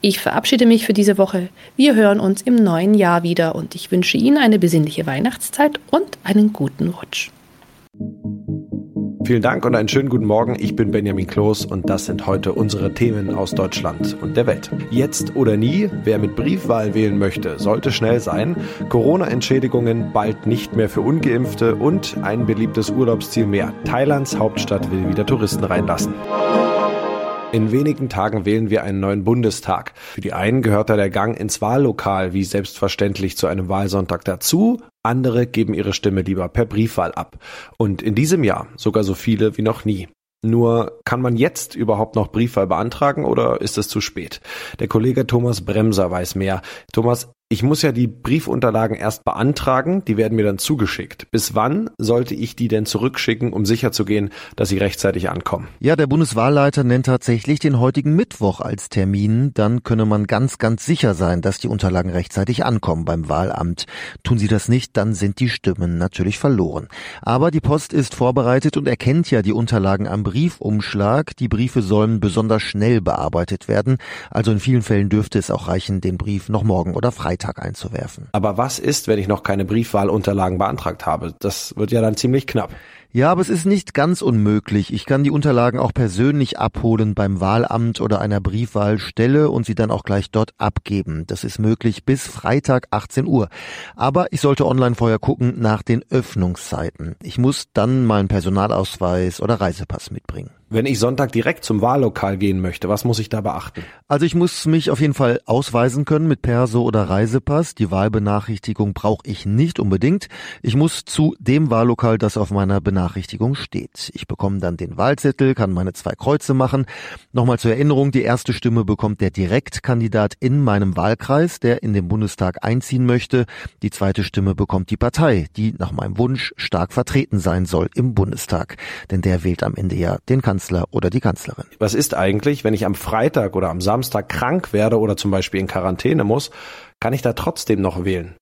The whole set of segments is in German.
Ich verabschiede mich für diese Woche. Wir hören uns im neuen Jahr wieder und ich wünsche Ihnen eine besinnliche Weihnachtszeit und einen guten Rutsch. Vielen Dank und einen schönen guten Morgen. Ich bin Benjamin Kloß und das sind heute unsere Themen aus Deutschland und der Welt. Jetzt oder nie, wer mit Briefwahl wählen möchte, sollte schnell sein. Corona-Entschädigungen bald nicht mehr für ungeimpfte und ein beliebtes Urlaubsziel mehr. Thailands Hauptstadt will wieder Touristen reinlassen. In wenigen Tagen wählen wir einen neuen Bundestag. Für die einen gehört da der Gang ins Wahllokal wie selbstverständlich zu einem Wahlsonntag dazu. Andere geben ihre Stimme lieber per Briefwahl ab. Und in diesem Jahr sogar so viele wie noch nie. Nur kann man jetzt überhaupt noch Briefwahl beantragen oder ist es zu spät? Der Kollege Thomas Bremser weiß mehr. Thomas, Ich muss ja die Briefunterlagen erst beantragen, die werden mir dann zugeschickt. Bis wann sollte ich die denn zurückschicken, um sicherzugehen, dass sie rechtzeitig ankommen? Ja, der Bundeswahlleiter nennt tatsächlich den heutigen Mittwoch als Termin. Dann könne man ganz, ganz sicher sein, dass die Unterlagen rechtzeitig ankommen beim Wahlamt. Tun sie das nicht, dann sind die Stimmen natürlich verloren. Aber die Post ist vorbereitet und erkennt ja die Unterlagen am Briefumschlag. Die Briefe sollen besonders schnell bearbeitet werden. Also in vielen Fällen dürfte es auch reichen, den Brief noch morgen oder Freitag Freitag einzuwerfen. Aber was ist, wenn ich noch keine Briefwahlunterlagen beantragt habe? Das wird ja dann ziemlich knapp. Ja, aber es ist nicht ganz unmöglich. Ich kann die Unterlagen auch persönlich abholen beim Wahlamt oder einer Briefwahlstelle und sie dann auch gleich dort abgeben. Das ist möglich bis Freitag 18 Uhr. Aber ich sollte online vorher gucken nach den Öffnungszeiten. Ich muss dann meinen Personalausweis oder Reisepass mitbringen. Wenn ich Sonntag direkt zum Wahllokal gehen möchte, was muss ich da beachten? Also ich muss mich auf jeden Fall ausweisen können mit Perso oder Reisepass. Die Wahlbenachrichtigung brauche ich nicht unbedingt. Ich muss zu dem Wahllokal, das auf meiner Benachrichtigung steht. Ich bekomme dann den Wahlzettel, kann meine zwei Kreuze machen. Nochmal zur Erinnerung, die erste Stimme bekommt der Direktkandidat in meinem Wahlkreis, der in den Bundestag einziehen möchte. Die zweite Stimme bekommt die Partei, die nach meinem Wunsch stark vertreten sein soll im Bundestag. Denn der wählt am Ende ja den. Kanzler oder die Kanzlerin. Was ist eigentlich, wenn ich am Freitag oder am Samstag krank werde oder zum Beispiel in Quarantäne muss, kann ich da trotzdem noch wählen?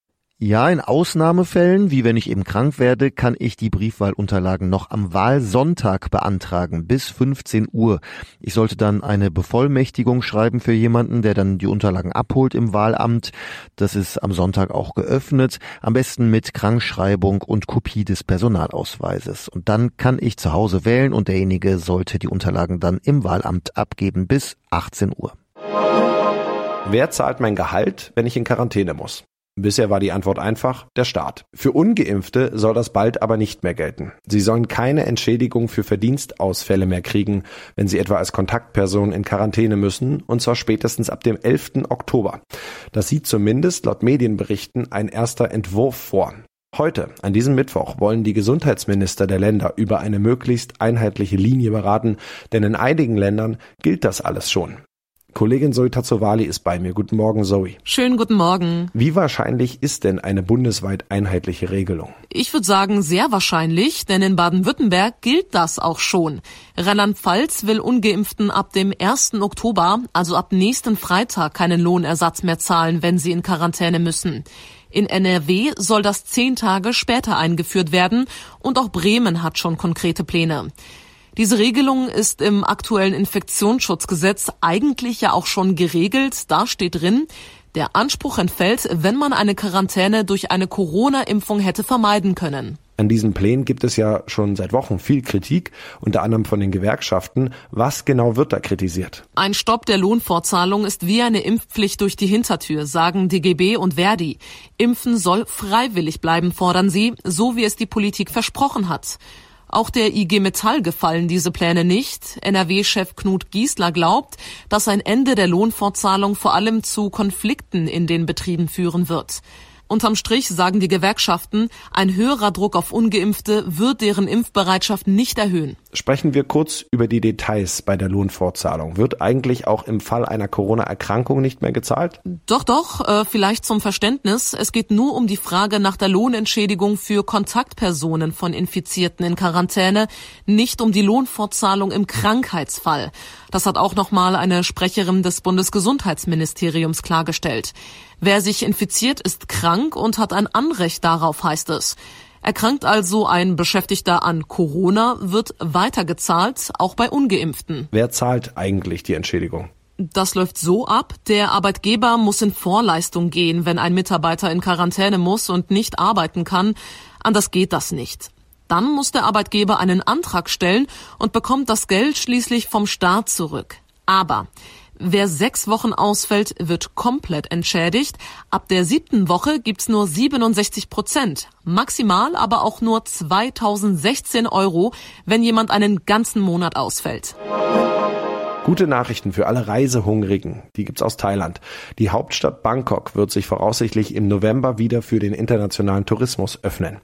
Ja, in Ausnahmefällen, wie wenn ich eben krank werde, kann ich die Briefwahlunterlagen noch am Wahlsonntag beantragen, bis 15 Uhr. Ich sollte dann eine Bevollmächtigung schreiben für jemanden, der dann die Unterlagen abholt im Wahlamt. Das ist am Sonntag auch geöffnet, am besten mit Krankschreibung und Kopie des Personalausweises. Und dann kann ich zu Hause wählen und derjenige sollte die Unterlagen dann im Wahlamt abgeben bis 18 Uhr. Wer zahlt mein Gehalt, wenn ich in Quarantäne muss? Bisher war die Antwort einfach der Staat. Für ungeimpfte soll das bald aber nicht mehr gelten. Sie sollen keine Entschädigung für Verdienstausfälle mehr kriegen, wenn sie etwa als Kontaktperson in Quarantäne müssen, und zwar spätestens ab dem 11. Oktober. Das sieht zumindest laut Medienberichten ein erster Entwurf vor. Heute, an diesem Mittwoch, wollen die Gesundheitsminister der Länder über eine möglichst einheitliche Linie beraten, denn in einigen Ländern gilt das alles schon. Kollegin Zoe Tazzovali ist bei mir. Guten Morgen, Zoe. Schönen guten Morgen. Wie wahrscheinlich ist denn eine bundesweit einheitliche Regelung? Ich würde sagen, sehr wahrscheinlich, denn in Baden-Württemberg gilt das auch schon. Rheinland-Pfalz will Ungeimpften ab dem 1. Oktober, also ab nächsten Freitag, keinen Lohnersatz mehr zahlen, wenn sie in Quarantäne müssen. In NRW soll das zehn Tage später eingeführt werden und auch Bremen hat schon konkrete Pläne. Diese Regelung ist im aktuellen Infektionsschutzgesetz eigentlich ja auch schon geregelt. Da steht drin, der Anspruch entfällt, wenn man eine Quarantäne durch eine Corona-Impfung hätte vermeiden können. An diesen Plänen gibt es ja schon seit Wochen viel Kritik, unter anderem von den Gewerkschaften. Was genau wird da kritisiert? Ein Stopp der Lohnfortzahlung ist wie eine Impfpflicht durch die Hintertür, sagen DGB und Verdi. Impfen soll freiwillig bleiben, fordern sie, so wie es die Politik versprochen hat. Auch der IG Metall gefallen diese Pläne nicht. NRW-Chef Knut Giesler glaubt, dass ein Ende der Lohnfortzahlung vor allem zu Konflikten in den Betrieben führen wird. Unterm Strich sagen die Gewerkschaften, ein höherer Druck auf ungeimpfte wird deren Impfbereitschaft nicht erhöhen. Sprechen wir kurz über die Details bei der Lohnfortzahlung. Wird eigentlich auch im Fall einer Corona-Erkrankung nicht mehr gezahlt? Doch, doch, äh, vielleicht zum Verständnis. Es geht nur um die Frage nach der Lohnentschädigung für Kontaktpersonen von Infizierten in Quarantäne, nicht um die Lohnfortzahlung im Krankheitsfall. Das hat auch nochmal eine Sprecherin des Bundesgesundheitsministeriums klargestellt. Wer sich infiziert, ist krank und hat ein Anrecht darauf, heißt es. Erkrankt also ein Beschäftigter an Corona, wird weitergezahlt, auch bei ungeimpften. Wer zahlt eigentlich die Entschädigung? Das läuft so ab, der Arbeitgeber muss in Vorleistung gehen, wenn ein Mitarbeiter in Quarantäne muss und nicht arbeiten kann. Anders geht das nicht. Dann muss der Arbeitgeber einen Antrag stellen und bekommt das Geld schließlich vom Staat zurück. Aber Wer sechs Wochen ausfällt, wird komplett entschädigt. Ab der siebten Woche gibt's nur 67 Prozent. Maximal aber auch nur 2016 Euro, wenn jemand einen ganzen Monat ausfällt. Gute Nachrichten für alle Reisehungrigen. Die gibt's aus Thailand. Die Hauptstadt Bangkok wird sich voraussichtlich im November wieder für den internationalen Tourismus öffnen.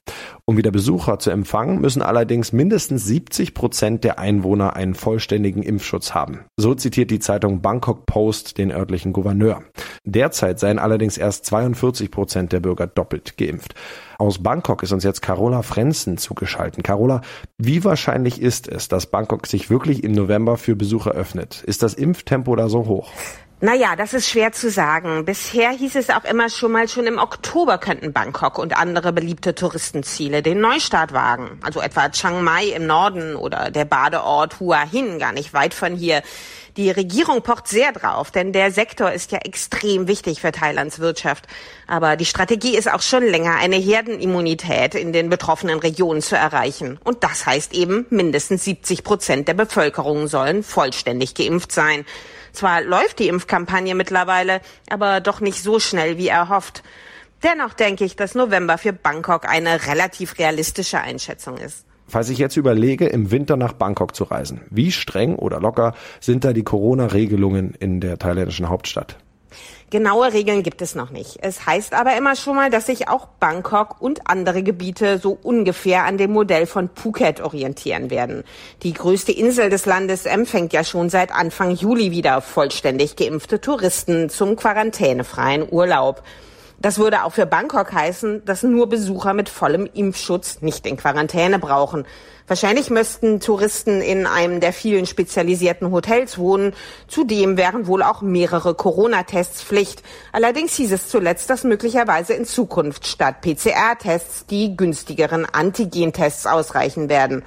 Um wieder Besucher zu empfangen, müssen allerdings mindestens 70 Prozent der Einwohner einen vollständigen Impfschutz haben. So zitiert die Zeitung Bangkok Post den örtlichen Gouverneur. Derzeit seien allerdings erst 42 Prozent der Bürger doppelt geimpft. Aus Bangkok ist uns jetzt Carola Frenzen zugeschaltet. Carola, wie wahrscheinlich ist es, dass Bangkok sich wirklich im November für Besucher öffnet? Ist das Impftempo da so hoch? Naja, das ist schwer zu sagen. Bisher hieß es auch immer schon mal, schon im Oktober könnten Bangkok und andere beliebte Touristenziele den Neustart wagen. Also etwa Chiang Mai im Norden oder der Badeort Hua Hin, gar nicht weit von hier. Die Regierung pocht sehr drauf, denn der Sektor ist ja extrem wichtig für Thailands Wirtschaft. Aber die Strategie ist auch schon länger, eine Herdenimmunität in den betroffenen Regionen zu erreichen. Und das heißt eben, mindestens 70 Prozent der Bevölkerung sollen vollständig geimpft sein. Zwar läuft die Impfkampagne mittlerweile, aber doch nicht so schnell wie erhofft. Dennoch denke ich, dass November für Bangkok eine relativ realistische Einschätzung ist. Falls ich jetzt überlege, im Winter nach Bangkok zu reisen, wie streng oder locker sind da die Corona-Regelungen in der thailändischen Hauptstadt? Genaue Regeln gibt es noch nicht. Es heißt aber immer schon mal, dass sich auch Bangkok und andere Gebiete so ungefähr an dem Modell von Phuket orientieren werden. Die größte Insel des Landes empfängt ja schon seit Anfang Juli wieder vollständig geimpfte Touristen zum quarantänefreien Urlaub. Das würde auch für Bangkok heißen, dass nur Besucher mit vollem Impfschutz nicht in Quarantäne brauchen. Wahrscheinlich müssten Touristen in einem der vielen spezialisierten Hotels wohnen. Zudem wären wohl auch mehrere Corona-Tests Pflicht. Allerdings hieß es zuletzt, dass möglicherweise in Zukunft statt PCR-Tests die günstigeren Antigen-Tests ausreichen werden.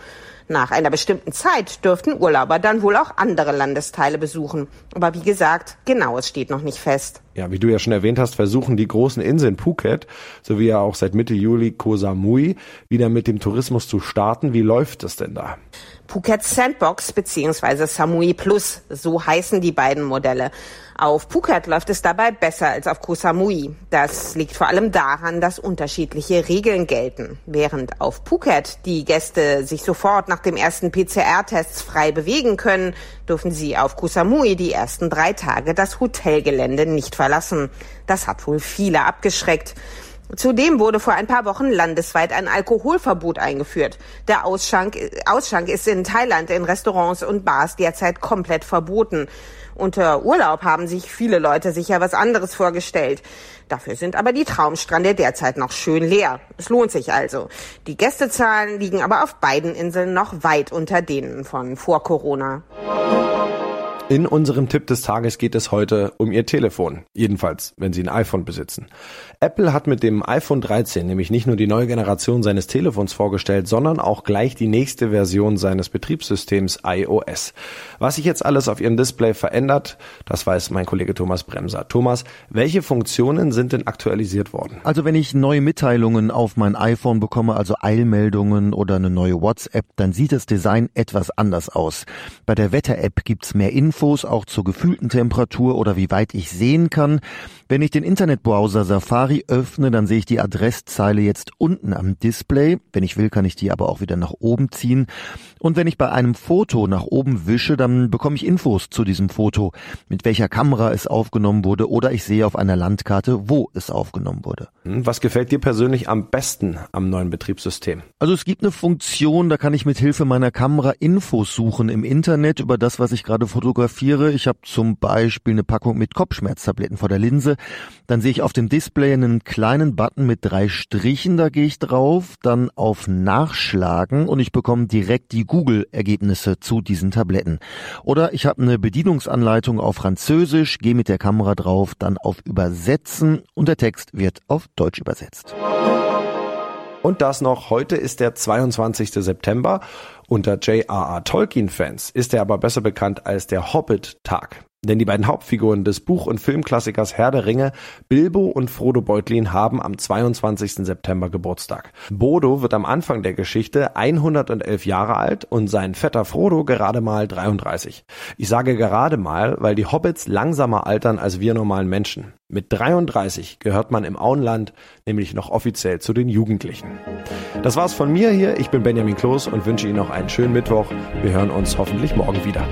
Nach einer bestimmten Zeit dürften Urlauber dann wohl auch andere Landesteile besuchen. Aber wie gesagt, genaues steht noch nicht fest. Ja, wie du ja schon erwähnt hast, versuchen die großen Inseln Phuket sowie ja auch seit Mitte Juli Koh Samui wieder mit dem Tourismus zu starten. Wie läuft es denn da? Phuket Sandbox bzw. Samui Plus, so heißen die beiden Modelle. Auf Phuket läuft es dabei besser als auf Koh Samui. Das liegt vor allem daran, dass unterschiedliche Regeln gelten. Während auf Phuket die Gäste sich sofort nach dem ersten PCR-Tests frei bewegen können, dürfen sie auf Koh Samui die ersten drei Tage das Hotelgelände nicht verlassen. Das hat wohl viele abgeschreckt. Zudem wurde vor ein paar Wochen landesweit ein Alkoholverbot eingeführt. Der Ausschank, Ausschank ist in Thailand in Restaurants und Bars derzeit komplett verboten. Unter Urlaub haben sich viele Leute sicher was anderes vorgestellt. Dafür sind aber die Traumstrände derzeit noch schön leer. Es lohnt sich also. Die Gästezahlen liegen aber auf beiden Inseln noch weit unter denen von vor Corona. In unserem Tipp des Tages geht es heute um Ihr Telefon. Jedenfalls, wenn Sie ein iPhone besitzen. Apple hat mit dem iPhone 13 nämlich nicht nur die neue Generation seines Telefons vorgestellt, sondern auch gleich die nächste Version seines Betriebssystems iOS. Was sich jetzt alles auf Ihrem Display verändert, das weiß mein Kollege Thomas Bremser. Thomas, welche Funktionen sind denn aktualisiert worden? Also wenn ich neue Mitteilungen auf mein iPhone bekomme, also Eilmeldungen oder eine neue WhatsApp, dann sieht das Design etwas anders aus. Bei der Wetter-App gibt's mehr Infos Infos auch zur gefühlten Temperatur oder wie weit ich sehen kann. Wenn ich den Internetbrowser Safari öffne, dann sehe ich die Adresszeile jetzt unten am Display. Wenn ich will, kann ich die aber auch wieder nach oben ziehen. Und wenn ich bei einem Foto nach oben wische, dann bekomme ich Infos zu diesem Foto, mit welcher Kamera es aufgenommen wurde oder ich sehe auf einer Landkarte, wo es aufgenommen wurde. Hm, was gefällt dir persönlich am besten am neuen Betriebssystem? Also es gibt eine Funktion, da kann ich mit Hilfe meiner Kamera Infos suchen im Internet über das, was ich gerade fotografiere fotografiere, ich habe zum Beispiel eine Packung mit Kopfschmerztabletten vor der Linse, dann sehe ich auf dem Display einen kleinen Button mit drei Strichen, da gehe ich drauf, dann auf Nachschlagen und ich bekomme direkt die Google-Ergebnisse zu diesen Tabletten. Oder ich habe eine Bedienungsanleitung auf Französisch, gehe mit der Kamera drauf, dann auf Übersetzen und der Text wird auf Deutsch übersetzt. Und das noch, heute ist der 22. September. Unter J.R.R. Tolkien-Fans ist er aber besser bekannt als der Hobbit-Tag. Denn die beiden Hauptfiguren des Buch- und Filmklassikers Herr der Ringe, Bilbo und Frodo Beutlin, haben am 22. September Geburtstag. Bodo wird am Anfang der Geschichte 111 Jahre alt und sein Vetter Frodo gerade mal 33. Ich sage gerade mal, weil die Hobbits langsamer altern als wir normalen Menschen. Mit 33 gehört man im Auenland nämlich noch offiziell zu den Jugendlichen. Das war's von mir hier. Ich bin Benjamin Kloß und wünsche Ihnen noch einen schönen Mittwoch. Wir hören uns hoffentlich morgen wieder.